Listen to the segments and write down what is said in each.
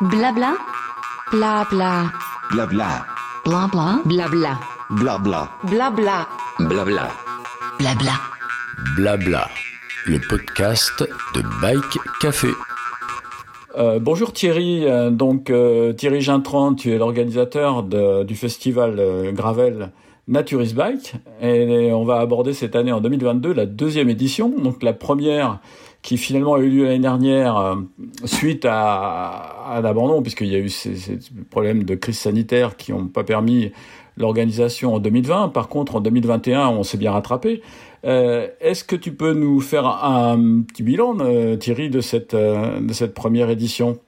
Blabla. Blabla. Blabla. Blabla. Blabla. Blabla. Blabla. Blabla. Blabla. Blabla. Le podcast de Bike Café. Euh, bonjour Thierry, Euh, donc euh, Thierry Gintran, tu es l'organisateur du festival euh, Gravel Naturist Bike et on va aborder cette année en 2022 la deuxième édition, donc la première qui finalement a eu lieu l'année dernière euh, suite à, l'abandon puisqu'il y a eu ces, problèmes de crise sanitaire qui n'ont pas permis l'organisation en 2020. Par contre, en 2021, on s'est bien rattrapé. Euh, Est-ce que tu peux nous faire un petit bilan, euh, Thierry, de cette, première édition?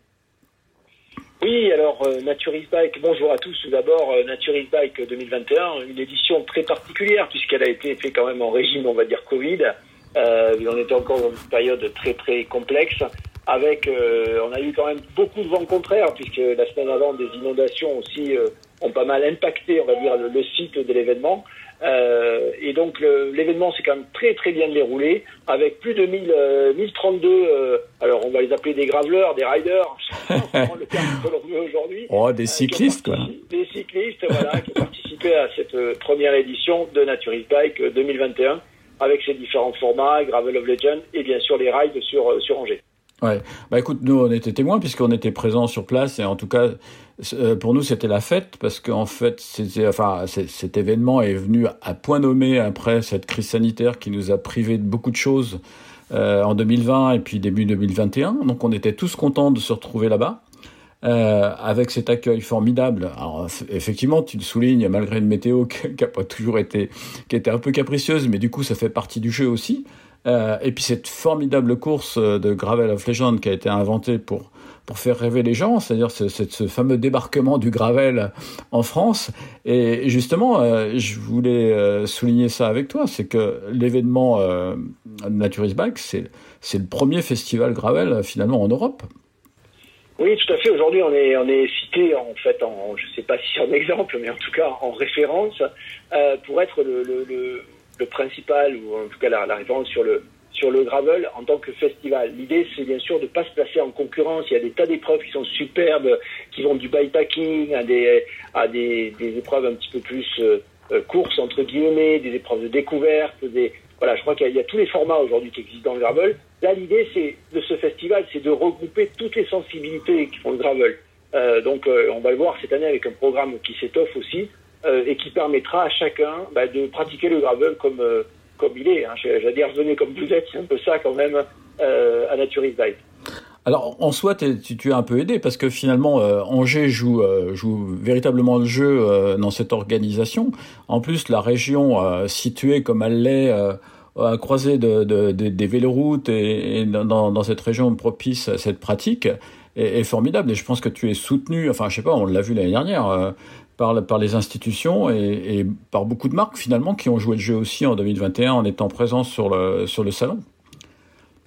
Oui, alors euh, Naturist Bike, bonjour à tous. Tout d'abord, euh, Naturist Bike 2021, une édition très particulière puisqu'elle a été faite quand même en régime, on va dire, Covid. Euh, on était encore dans une période très très complexe. Avec, euh, on a eu quand même beaucoup de vents contraires puisque la semaine avant, des inondations aussi euh, ont pas mal impacté, on va dire, le, le site de l'événement. Euh, et donc l'événement s'est quand même très très bien déroulé avec plus de 1000, euh, 1032, euh, alors on va les appeler des graveleurs, des riders, le terme que l'on veut aujourd'hui. Oh, des cyclistes, quoi. Des cyclistes, voilà, qui ont participé à cette première édition de Naturist Bike euh, 2021 avec ses différents formats, Gravel of Legend et bien sûr les rides sur, euh, sur Angers. Ouais. Bah écoute, nous on était témoins puisqu'on était présents sur place et en tout cas euh, pour nous c'était la fête parce qu'en fait enfin cet événement est venu à point nommé après cette crise sanitaire qui nous a privé de beaucoup de choses euh, en 2020 et puis début 2021. Donc on était tous contents de se retrouver là-bas. Euh, avec cet accueil formidable. Alors eff- effectivement, tu le soulignes, malgré une météo qui n'a pas toujours été, qui était un peu capricieuse, mais du coup ça fait partie du jeu aussi. Euh, et puis cette formidable course euh, de Gravel of Legend qui a été inventée pour pour faire rêver les gens, c'est-à-dire ce, fameux débarquement du gravel en France. Et justement, je voulais souligner ça avec toi, c'est que l'événement Naturist Bike, c'est le premier festival gravel finalement en Europe. Oui, tout à fait. Aujourd'hui, on est, cité en fait, je sais pas si en exemple, mais en tout cas en référence euh, pour être le, principal ou en tout cas la, la référence sur le sur le gravel en tant que festival. L'idée, c'est bien sûr de pas se placer en concurrence. Il y a des tas d'épreuves qui sont superbes, qui vont du bikepacking à des à des, épreuves un petit peu plus euh, euh, courses entre guillemets, des épreuves de découverte, voilà, je crois qu'il y a tous les formats aujourd'hui qui existent dans le gravel. Là, l'idée de ce festival, c'est de regrouper toutes les sensibilités qui font le gravel. Euh, donc, euh, on va le voir cette année avec un programme qui s'étoffe aussi euh, et qui permettra à chacun bah, de pratiquer le gravel comme comme il est. Hein. J'allais dire venez comme vous êtes, c'est un peu ça quand même à Naturist Bike. Alors en soi, tu, tu es un peu aidé parce que finalement Angers joue, véritablement le jeu dans cette organisation. En plus, la région située comme elle l'est à croisée de, de- de- des véloroutes et, dans, dans cette région propice à cette pratique est, formidable. Et je pense que tu es soutenu, enfin je sais pas, on l'a vu l'année dernière, euh, par, par les institutions et, et par beaucoup de marques finalement qui ont joué le jeu aussi en 2021 en étant présents sur le, sur le salon.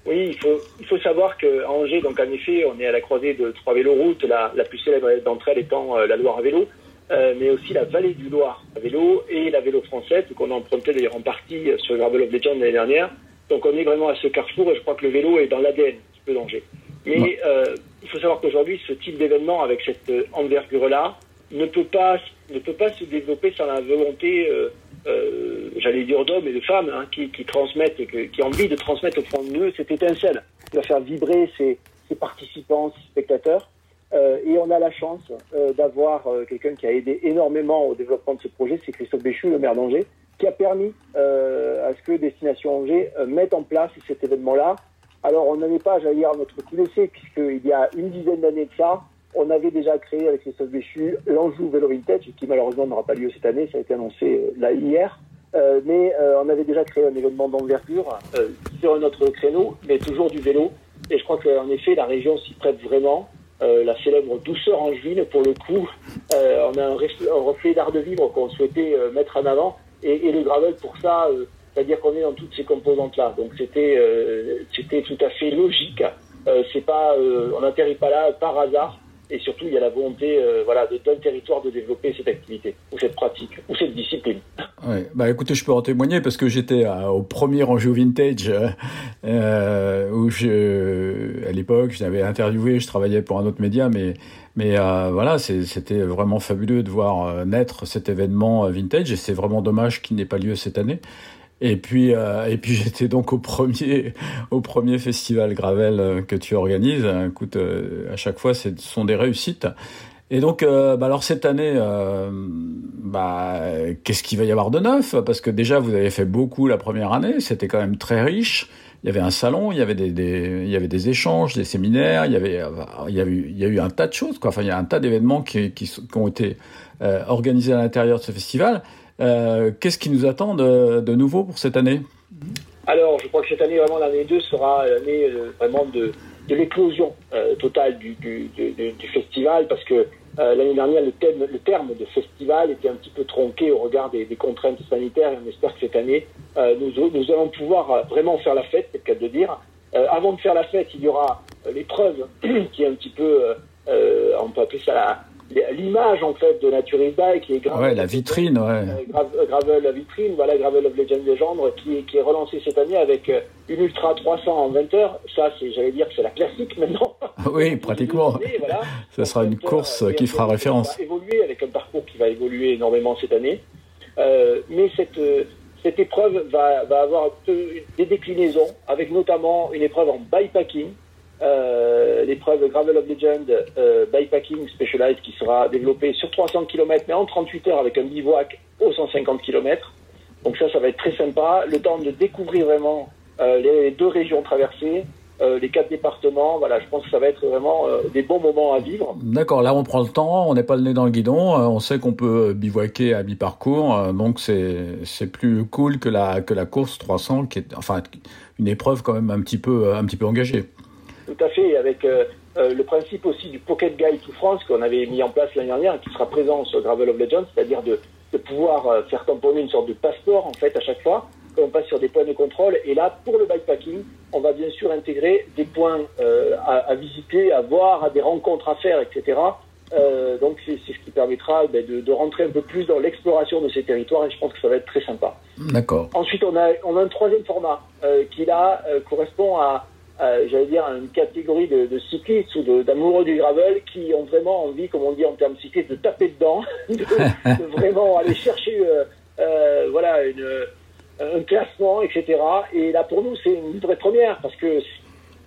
Oui, il faut, il faut savoir qu'à Angers, donc en effet, on est à la croisée de trois véloroutes, la, la plus célèbre d'entre elles étant euh, la Loire à vélo, euh, mais aussi la vallée du Loire à vélo et la vélo française, qu'on a emprunté d'ailleurs en partie sur Gravel of Legend l'année dernière. Donc on est vraiment à ce carrefour et je crois que le vélo est dans l'ADN peu d'Angers. Mais Ouais. euh, il faut savoir qu'aujourd'hui, ce type d'événement avec cette euh, envergure-là ne peut pas ne peut pas se développer sans la volonté, euh, euh, j'allais dire d'hommes et de femmes, hein, qui, qui transmettent, et que- qui ont envie de transmettre au fond de eux cette étincelle, qui va faire vibrer ces, ces participants, ces spectateurs. Euh, et on a la chance euh, d'avoir euh, quelqu'un qui a aidé énormément au développement de ce projet, c'est Christophe Béchu, le maire d'Angers, qui a permis à ce que Destination Angers mette en place cet événement-là. Alors on n'avait pas, j'allais dire, notre coup d'essai, puisqu'il y a une dizaine d'années de ça, on avait déjà créé avec Christophe Béchu l'Anjou Vélo Vintage, qui malheureusement n'aura pas lieu cette année, ça a été annoncé là hier. Mais on avait déjà créé un événement d'envergure sur un autre créneau, mais toujours du vélo. Et je crois qu'en effet, la région s'y prête vraiment. Euh, la célèbre douceur angevine, pour le coup, euh, on a un, ref- un reflet d'art de vivre qu'on souhaitait euh, mettre en avant. Et, le gravel, pour ça, c'est-à-dire qu'on est dans toutes ces composantes-là. Donc c'était c'était tout à fait logique. C'est pas, on n'atterrit pas là par hasard. Et surtout il y a la volonté voilà d'un territoire de développer cette activité ou cette pratique ou cette discipline. Ouais. Bah écoutez, je peux en témoigner parce que j'étais au premier enjeu vintage où je, à l'époque j'avais interviewé, je travaillais pour un autre média, mais mais voilà, c'était vraiment fabuleux de voir naître cet événement vintage et c'est vraiment dommage qu'il n'ait pas lieu cette année. Et puis, euh, et puis j'étais donc au premier, au premier festival Gravel euh, que tu organises. Écoute, euh, à chaque fois, ce sont des réussites. Et donc, bah alors cette année, bah, qu'est-ce qu'il va y avoir de neuf? Parce que déjà, vous avez fait beaucoup la première année. C'était quand même très riche. Il y avait un salon, il y avait des, il y avait des échanges, des séminaires. Il y avait, il y a eu, il y a eu un tas de choses. Enfin, il y a un tas d'événements qui, qui, ont été organisés à l'intérieur de ce festival. Euh, qu'est-ce qui nous attend de, nouveau pour cette année? Alors, je crois que cette année, vraiment, l'année 2 sera l'année euh, vraiment de, de l'éclosion euh, totale du, festival, parce que l'année dernière, le, thème, le, terme de festival était un petit peu tronqué au regard des, contraintes sanitaires, et on espère que cette année, nous, nous, allons pouvoir vraiment faire la fête, c'est le cas de dire. avant de faire la fête, il y aura l'épreuve qui est un petit peu, on peut appeler ça la l'image en fait de Nature's Bike qui est grave, ouais, la vitrine ouais. Euh, Gravel la vitrine voilà Gravel of Legend Legendre qui, qui est relancé cette année avec euh, une Ultra 300 en 20 heures. Ça c'est j'allais dire que c'est la classique maintenant. Oui pratiquement. Voilà. ça sera une course qui fera référence va évoluer avec un parcours qui va évoluer énormément cette année. Euh, mais cette cette épreuve va, va avoir des déclinaisons avec notamment une épreuve en bikepacking euh, l'épreuve Gravel of Legend euh, Bikepacking Specialized qui sera développée sur 300 km mais en 38 heures avec un bivouac aux 150 km. Donc ça, ça va être très sympa. Le temps de découvrir vraiment euh, les deux régions traversées, euh, les quatre départements. Voilà, je pense que ça va être vraiment des bons moments à vivre. D'accord, là on prend le temps, on n'est pas le nez dans le guidon, on sait qu'on peut bivouaquer à mi-parcours, donc c'est plus cool que la que la course 300 qui est enfin une épreuve quand même un petit peu un petit peu engagée. Tout à fait, avec euh, euh, le principe aussi du Pocket Guide to France qu'on avait mis en place l'année dernière, qui sera présent sur Gravel of Legends, c'est-à-dire de, de, pouvoir euh, faire tamponner une sorte de passeport en fait à chaque fois quand on passe sur des points de contrôle. Et là, pour le bikepacking, on va bien sûr intégrer des points à, à, visiter, à voir, à des rencontres à faire, etc. Euh, donc c'est ce qui permettra ben, de, de, rentrer un peu plus dans l'exploration de ces territoires et je pense que ça va être très sympa. D'accord. Ensuite, on a, on a un troisième format euh, qui là correspond à euh, j'allais dire, une catégorie de, de cyclistes ou d'amoureux du gravel qui ont vraiment envie, comme on dit en termes cyclistes, de taper dedans, de, de vraiment aller chercher euh, euh, voilà, une, un classement, etc. Et là, pour nous, c'est une vraie première parce que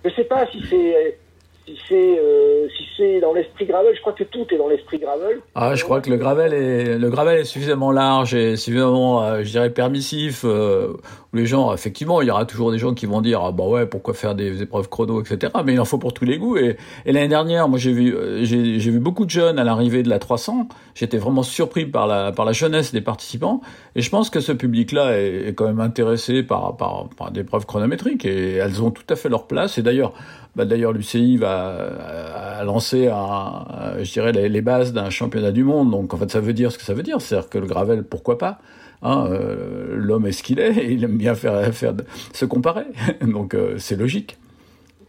je ne sais pas si c'est si c'est euh, si c'est dans l'esprit gravel, je crois que tout est dans l'esprit gravel. Ah, je crois que le gravel est le gravel est suffisamment large et suffisamment, euh, je dirais, permissif. Euh, les gens, effectivement, il y aura toujours des gens qui vont dire ah bah ouais, pourquoi faire des épreuves chrono, etc. Mais il en faut pour tous les goûts. Et, l'année dernière, moi j'ai vu j'ai vu beaucoup de jeunes à l'arrivée de la 300. J'étais vraiment surpris par la par la jeunesse des participants. Et je pense que ce public-là est, est, quand même intéressé par par, par des épreuves chronométriques et elles ont tout à fait leur place. Et d'ailleurs bah, D'ailleurs, l'UCI va lancer, un, je dirais, les, bases d'un championnat du monde. Donc, en fait, ça veut dire ce que ça veut dire. C'est-à-dire que le gravel, pourquoi pas hein, euh, L'homme est ce qu'il est, il aime bien faire, se comparer. Donc, euh, c'est logique.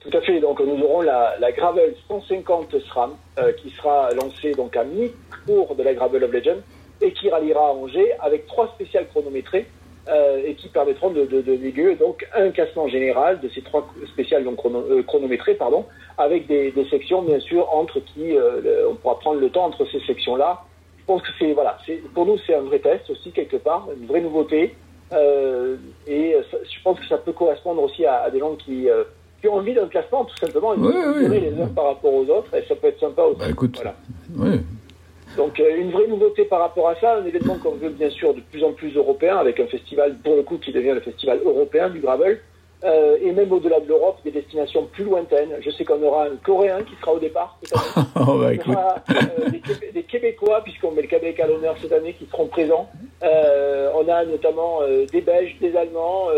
Tout à fait. Donc, nous aurons la, Gravel 150 SRAM euh, qui sera lancée donc à mi-cours de la Gravel of Legend et qui ralliera à Angers avec trois spéciales chronométrées euh, et qui permettront de, de, de donc un classement général de ces trois spéciales donc chrono, euh, chronométrées, pardon, avec des, des, sections bien sûr entre qui euh, on pourra prendre le temps entre ces sections-là. Je pense que c'est voilà, c'est pour nous c'est un vrai test aussi quelque part, une vraie nouveauté, et je pense que ça peut correspondre aussi à, à des gens qui qui ont envie d'un classement tout simplement, et oui, oui. les uns par rapport aux autres, et ça peut être sympa aussi. Bah, écoute, voilà. oui. Donc euh, une vraie nouveauté par rapport à ça, un événement qu'on veut bien sûr de plus en plus européen, avec un festival pour le coup qui devient le festival européen du gravel, euh, et même au-delà de l'Europe, des destinations plus lointaines. Je sais qu'on aura un Coréen qui sera au départ. oh, bah, écoute. Aura, euh, des, des, Québécois, puisqu'on met le Québec à l'honneur cette année, qui seront présents. Euh, on a notamment des Belges, des Allemands,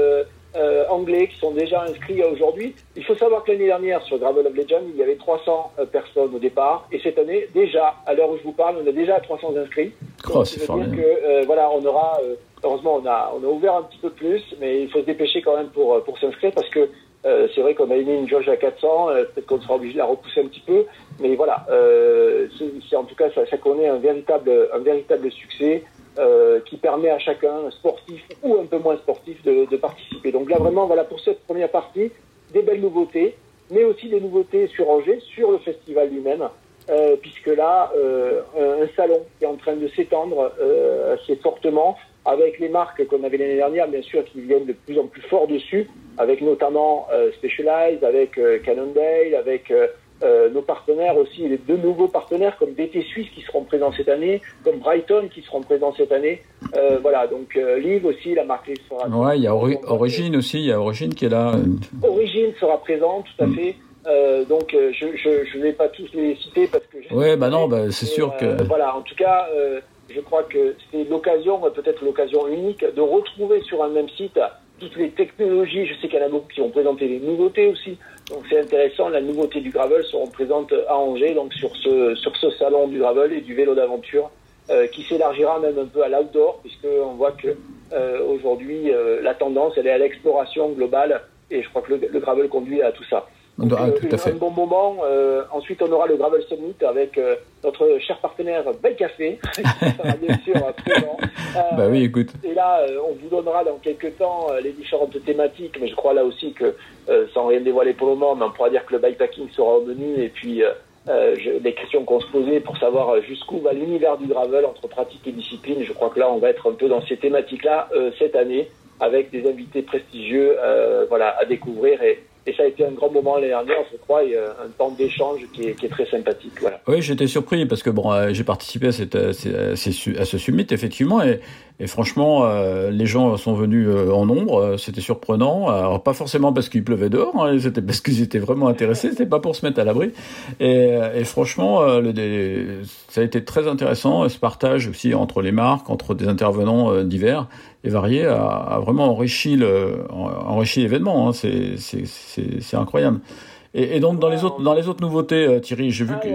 euh, anglais qui sont déjà inscrits aujourd'hui. Il faut savoir que l'année dernière, sur Gravel of Legend, il y avait 300 euh, personnes au départ. Et cette année, déjà, à l'heure où je vous parle, on a déjà 300 inscrits. Oh, c'est dire que, euh, voilà, on aura, heureusement, on a, on a ouvert un petit peu plus, mais il faut se dépêcher quand même pour, pour s'inscrire parce que c'est vrai qu'on a mis une jauge à 400, peut-être qu'on sera obligé de la repousser un petit peu. Mais voilà, en tout cas, ça, ça connaît un véritable, un véritable succès euh, qui permet à chacun, sportif ou un peu moins sportif, de, de, participer. Donc là, vraiment, voilà pour cette première partie, des belles nouveautés, mais aussi des nouveautés sur Angers, sur le festival lui-même, euh, puisque là, euh, un salon qui est en train de s'étendre euh, assez fortement, avec les marques qu'on avait l'année dernière, bien sûr, qui viennent de plus en plus fort dessus, avec notamment euh, Specialized, avec euh, Cannondale, avec euh, euh, nos partenaires aussi, les deux nouveaux partenaires comme DT Suisse qui seront présents cette année, comme Brighton qui seront présents cette année. Euh, voilà, donc euh, Live aussi, la marque sera. Ouais, il y a Ori Origine aussi, il y a Origine qui est là. Origine sera présent, tout à mm. fait. Euh, donc euh, je je je vais pas tous les citer parce que. Ouais, bah non, bah c'est sûr que. Euh, voilà, en tout cas, euh, je crois que c'est l'occasion, peut-être l'occasion unique, de retrouver sur un même site toutes les technologies. Je sais qu'il y en a beaucoup qui ont présenté des nouveautés aussi. Donc c'est intéressant. La nouveauté du gravel seront présentes à Angers, donc sur ce sur ce salon du gravel et du vélo d'aventure, euh, qui s'élargira même un peu à l'outdoor, puisque on voit que euh, aujourd'hui la tendance elle est à l'exploration globale, et je crois que le, le gravel conduit à tout ça. Donc, ah, tout à fait. un bon moment. Euh, ensuite, on aura le Gravel Summit avec euh, notre cher partenaire Bel Café, qui sera bien sûr présent. Euh, bah oui, écoute. Et là, on vous donnera dans quelques temps les différentes thématiques, mais je crois là aussi que, sans rien dévoiler pour le moment, mais on pourra dire que le bikepacking sera au menu et puis les questions qu'on se posait pour savoir jusqu'où va l'univers du gravel entre pratique et discipline. Je crois que là, on va être un peu dans ces thématiques-là cette année avec des invités prestigieux, voilà, à découvrir et et ça a été un grand moment l'année dernière, je crois, et un temps d'échange qui est, très sympathique. Oui, j'étais surpris parce que bon, euh, j'ai participé à, cette, à, ce summit effectivement, et, franchement, euh, les gens sont venus euh, en nombre. C'était surprenant. Alors pas forcément parce qu'il pleuvait dehors, hein, c'était parce qu'ils étaient vraiment intéressés. C'était pas pour se mettre à l'abri. Et, franchement, ça a été très intéressant. Ce partage aussi entre les marques, entre des intervenants divers et varié a, a vraiment enrichi le enrichi l'événement. Hein. C'est c'est incroyable. Et, et, donc dans les autres dans les autres nouveautés, euh, Thierry, j'ai vu que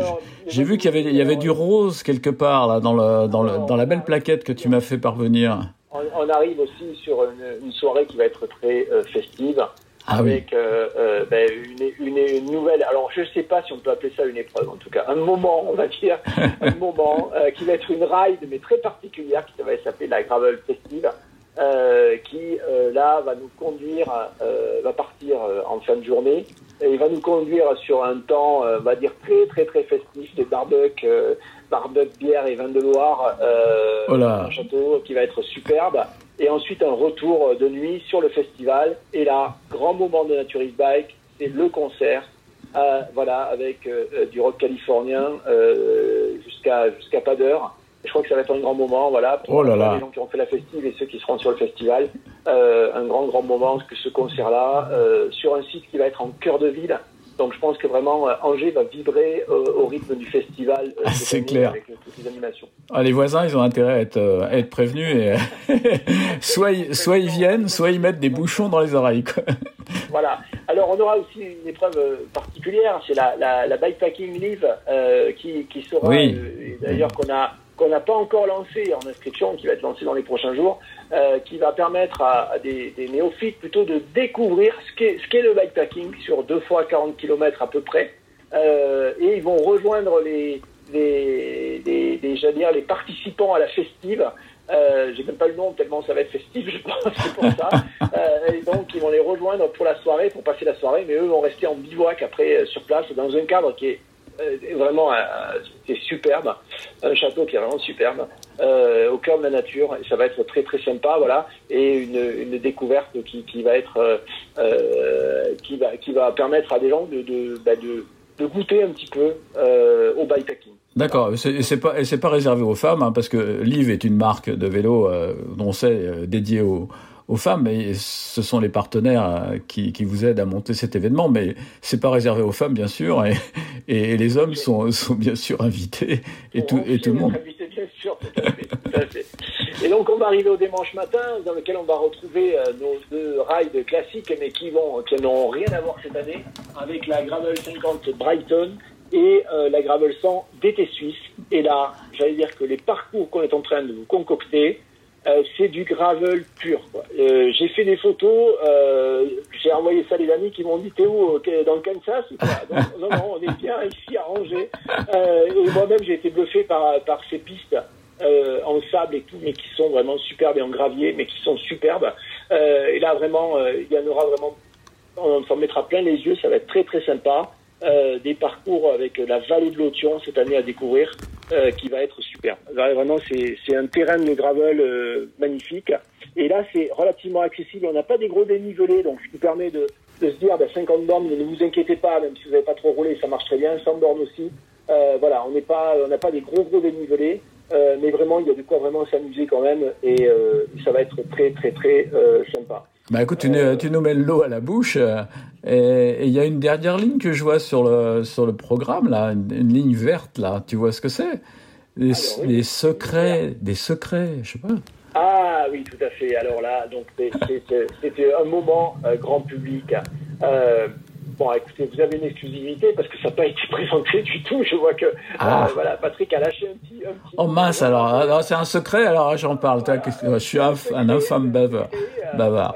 j'ai vu qu'il y avait il y avait du rose quelque part là dans le dans le dans la belle plaquette que tu m'as fait parvenir. On, on, arrive aussi sur une, une, soirée qui va être très euh, festive. Ah avec oui. euh, euh, ben, une, une, une, nouvelle. Alors, je ne sais pas si on peut appeler ça une épreuve, en tout cas, un moment, on va dire, un moment euh, qui va être une ride, mais très particulière, qui va s'appeler la Gravel Festive, euh, qui euh, là va nous conduire, euh, va partir en fin de journée et il va nous conduire sur un temps, on va dire très très très festif, des barbecues, barbecue, bière et vin de Loire, oh un château qui va être superbe. Et ensuite un retour de nuit sur le festival. Et là, grand moment de Naturist Bike, c'est le concert. voilà, avec du rock californien jusqu'à jusqu'à pas d'heure. Je crois que ça va être un grand moment, voilà, pour oh là là. les gens qui ont fait la festive et ceux qui seront sur le festival. Euh, un grand, grand moment, que ce concert-là, euh, sur un site qui va être en cœur de ville. Donc je pense que vraiment euh, Angers va vibrer euh, au rythme du festival. Ah, c'est clair. Avec toutes les animations. Ah, les voisins, ils ont intérêt à être, à être prévenus et soit, ils, soit ils viennent, soit ils mettent des bouchons dans les oreilles. Quoi. Voilà. Alors on aura aussi une épreuve particulière, c'est la, la, la bikepacking live qui, qui sera oui. d'ailleurs qu'on a qu'on n'a pas encore lancé en inscription, qui va être lancé dans les prochains jours, euh, qui va permettre à, à des, des, néophytes plutôt de découvrir ce qu'est qu le bikepacking sur deux fois 40 km à peu près. Euh, et ils vont rejoindre les, les, les, les, dire, les participants à la festive. Euh, J'ai même pas le nom tellement ça va être festif, je pense, c'est pour ça. euh, et donc ils vont les rejoindre pour la soirée, pour passer la soirée, mais eux vont rester en bivouac après euh, sur place dans un cadre qui est vraiment euh, c'est superbe, un château qui est vraiment superbe, euh, au cœur de la nature, ça va être très très sympa, voilà, et une, une découverte qui, qui va être euh, qui va qui va permettre à des gens de de, bah de, goûter un petit peu euh, au bikepacking. D'accord, et c'est pas pas réservé aux femmes, hein, parce que Liv est une marque de vélo euh, dont c'est dédié aux aux femmes, mais ce sont les partenaires qui, qui vous aident à monter cet événement, mais c'est pas réservé aux femmes, bien sûr, et, et les hommes sont, sont bien sûr invités, et, tout, et tout le monde. Invité, bien sûr, tout à fait, tout à fait. Et donc, on va arriver au dimanche matin, dans lequel on va retrouver euh, nos deux rides classiques, mais qui vont, qui n'ont rien à voir cette année, avec la Gravel 50 Brighton et euh, la Gravel 100 DT Suisse. Et là, j'allais dire que les parcours qu'on est en train de vous concocter, euh, c'est du gravel pur. Euh, j'ai fait des photos, euh, j'ai envoyé ça à des amis qui m'ont dit t'es où dans le Kansas quoi non, non, on est bien ici à Angers. Euh, et moi-même j'ai été bluffé par, ces pistes en sable et tout, mais qui sont vraiment superbes et en gravier, mais qui sont superbes. Et là vraiment, il y en aura vraiment, on s'en mettra plein les yeux, ça va être très très sympa. Des parcours avec la vallée de l'Othion cette année à découvrir, euh, qui va être superbe. Vraiment, c'est un terrain de gravel euh, magnifique. Et là, c'est relativement accessible. On n'a pas des gros dénivelés, donc ce qui permet de, de se dire, ben, 50 bornes, ne vous inquiétez pas, même si vous n'avez pas trop roulé, ça marche très bien. 100 bornes aussi. Euh, voilà, on n'est pas, on n'a pas des gros gros dénivelés, euh, mais vraiment, il y a de quoi vraiment s'amuser quand même, et euh, ça va être très très très sympa. Bah écoute, tu, nous- tu nous mets l'eau à la bouche. euh, et il y a une dernière ligne que je vois sur le, sur le programme, là, une, une ligne verte, là. Tu vois ce que c'est? Les, oui. les secrets, des secrets, je sais pas. Ah oui, tout à fait. Alors là, donc c'était un moment euh, grand public. Euh, bon, écoutez, vous avez une exclusivité parce que ça n'a pas été présenté du tout. Je vois que Ah. euh, voilà, Patrick a lâché un petit. Un petit Oh mince, alors, alors c'est un secret, alors j'en parle. Que- Je suis un, un infâme bavard. Bavard.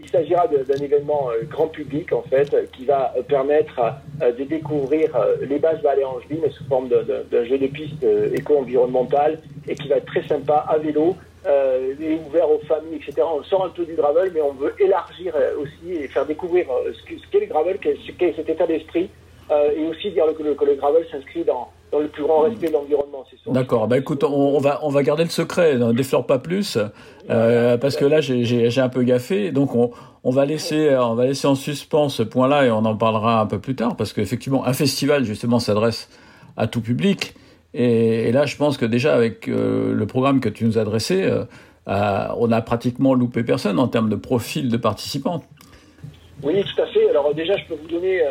Il s'agira d'un événement euh, grand public, en fait, euh, qui va euh, permettre de découvrir les bases vallées Angevin mais sous forme d'un- jeu de piste éco-environnemental et qui va être très sympa à vélo et ouvert aux familles, etc. On sort un peu du gravel, mais on veut élargir aussi et faire découvrir ce que- ce qu'est le gravel, ce qu'est cet état d'esprit, et aussi dire que le gravel s'inscrit dans, dans le plus grand respect de l'environnement. D'accord. Bah écoute, on, on va on va garder le secret. Ne déflore pas plus, euh, parce que là j'ai un peu gaffé. Donc on on va laisser on va laisser en suspens ce point-là et on en parlera un peu plus tard, parce qu'effectivement un festival justement s'adresse à tout public. Et, et là, je pense que déjà avec euh, le programme que tu nous as dressé, euh, euh, on a pratiquement loupé personne en termes de profil de participants. Oui, tout à fait. Alors déjà, je peux vous donner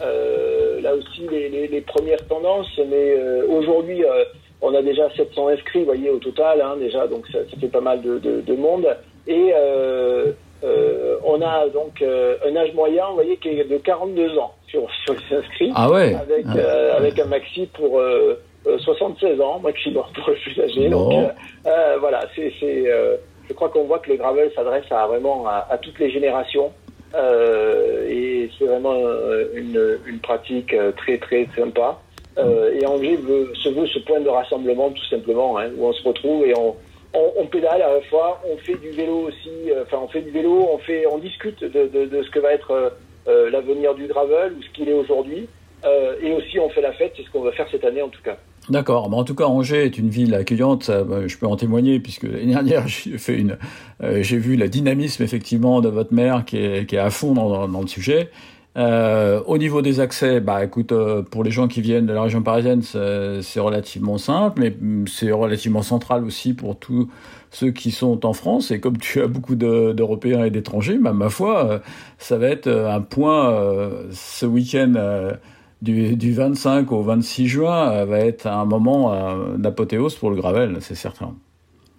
euh, là aussi les, les- les premières tendances, mais euh, aujourd'hui, euh, on a déjà 700 inscrits, vous voyez, au total, hein, déjà, donc ça, ça fait pas mal de, de- de monde. Et euh, euh, on a donc euh, un âge moyen, vous voyez, qui est de 42 ans sur, sur les inscrits, Ah ouais. avec, Ah. euh, avec un maxi pour euh, euh, 76 ans, maximum pour le plus âgé. Donc voilà, c'est, c'est, euh, je crois qu'on voit que le gravel s'adresse à vraiment à, à toutes les générations. Euh, et c'est vraiment euh, une, une pratique euh, très très sympa. Et Angers veut, se veut ce point de rassemblement tout simplement, hein, où on se retrouve et on, on, on pédale à la fois, on fait du vélo aussi, enfin on fait du vélo, on fait, on discute de, de, de ce que va être euh, l'avenir du gravel ou ce qu'il est aujourd'hui, euh, et aussi on fait la fête, c'est ce qu'on va faire cette année en tout cas. D'accord. Mais en tout cas, Angers est une ville accueillante. Bah, je peux en témoigner puisque l'année dernière, j'ai une, euh, vu le dynamisme effectivement de votre maire qui est, à fond dans, le sujet. Euh, au niveau des accès, bah écoute, euh, pour les gens qui viennent de la région parisienne, c'est relativement simple, mais mm, c'est relativement central aussi pour tous ceux qui sont en France. Et comme tu as beaucoup de- d'Européens et d'étrangers, bah, ma foi, euh, ça va être euh, un point euh, ce week-end. Du, du 25 au 26 juin euh, va être un moment euh, d'apothéose pour le gravel, c'est certain.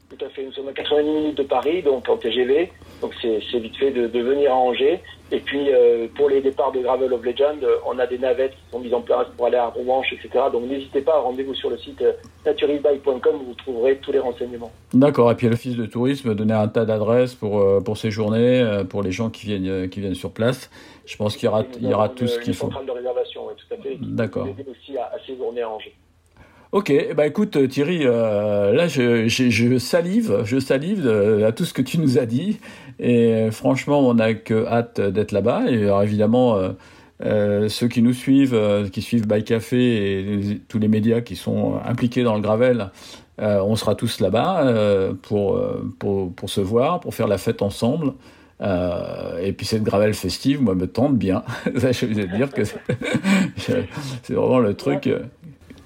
Tout à fait, nous sommes à 90 minutes de Paris, donc en TGV, donc c'est vite fait de, de venir à Angers. Et puis euh, pour les départs de Gravel of Legend, on a des navettes qui sont mises en place pour aller à Romanche, etc. Donc n'hésitez pas, rendez-vous sur le site naturisbike.com où vous trouverez tous les renseignements. D'accord. Et puis l'office de tourisme donnait un tas d'adresses pour pour séjourner, euh, pour les gens qui viennent qui viennent sur place. Je pense qu'il y aura Nous il y aura avons tout ce qu'il faut. de réservation, tout à fait. D'accord. peut vous aider aussi à, à séjourner à Angers. Ok, ben écoute euh, Thierry, euh, là je, je, je salive, je salive de- à tout ce que tu nous as dit et euh, franchement on n'a que hâte d'être là-bas et alors, évidemment euh, euh, ceux qui nous suivent, euh, qui suivent By Café et les- tous les médias qui sont impliqués dans le gravel, euh, on sera tous là-bas euh, pour, euh, pour pour se voir, pour faire la fête ensemble. Euh, et puis cette gravel festive, moi, me tente bien. Ça, je vais dire que c'est vraiment le truc. euh,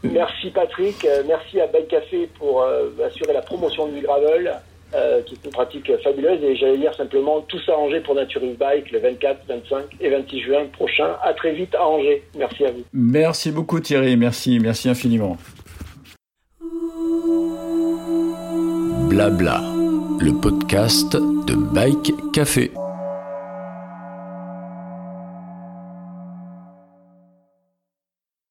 Merci Patrick, euh, merci à Bike Café pour euh, assurer la promotion du gravel, euh, qui est une pratique fabuleuse. Et j'allais dire simplement tout ça à Angers pour Naturis Bike le 24, 25 et 26 juin prochain. À très vite à Angers. Merci à vous. Merci beaucoup Thierry, merci, merci infiniment. Blabla, le podcast de Bike Café.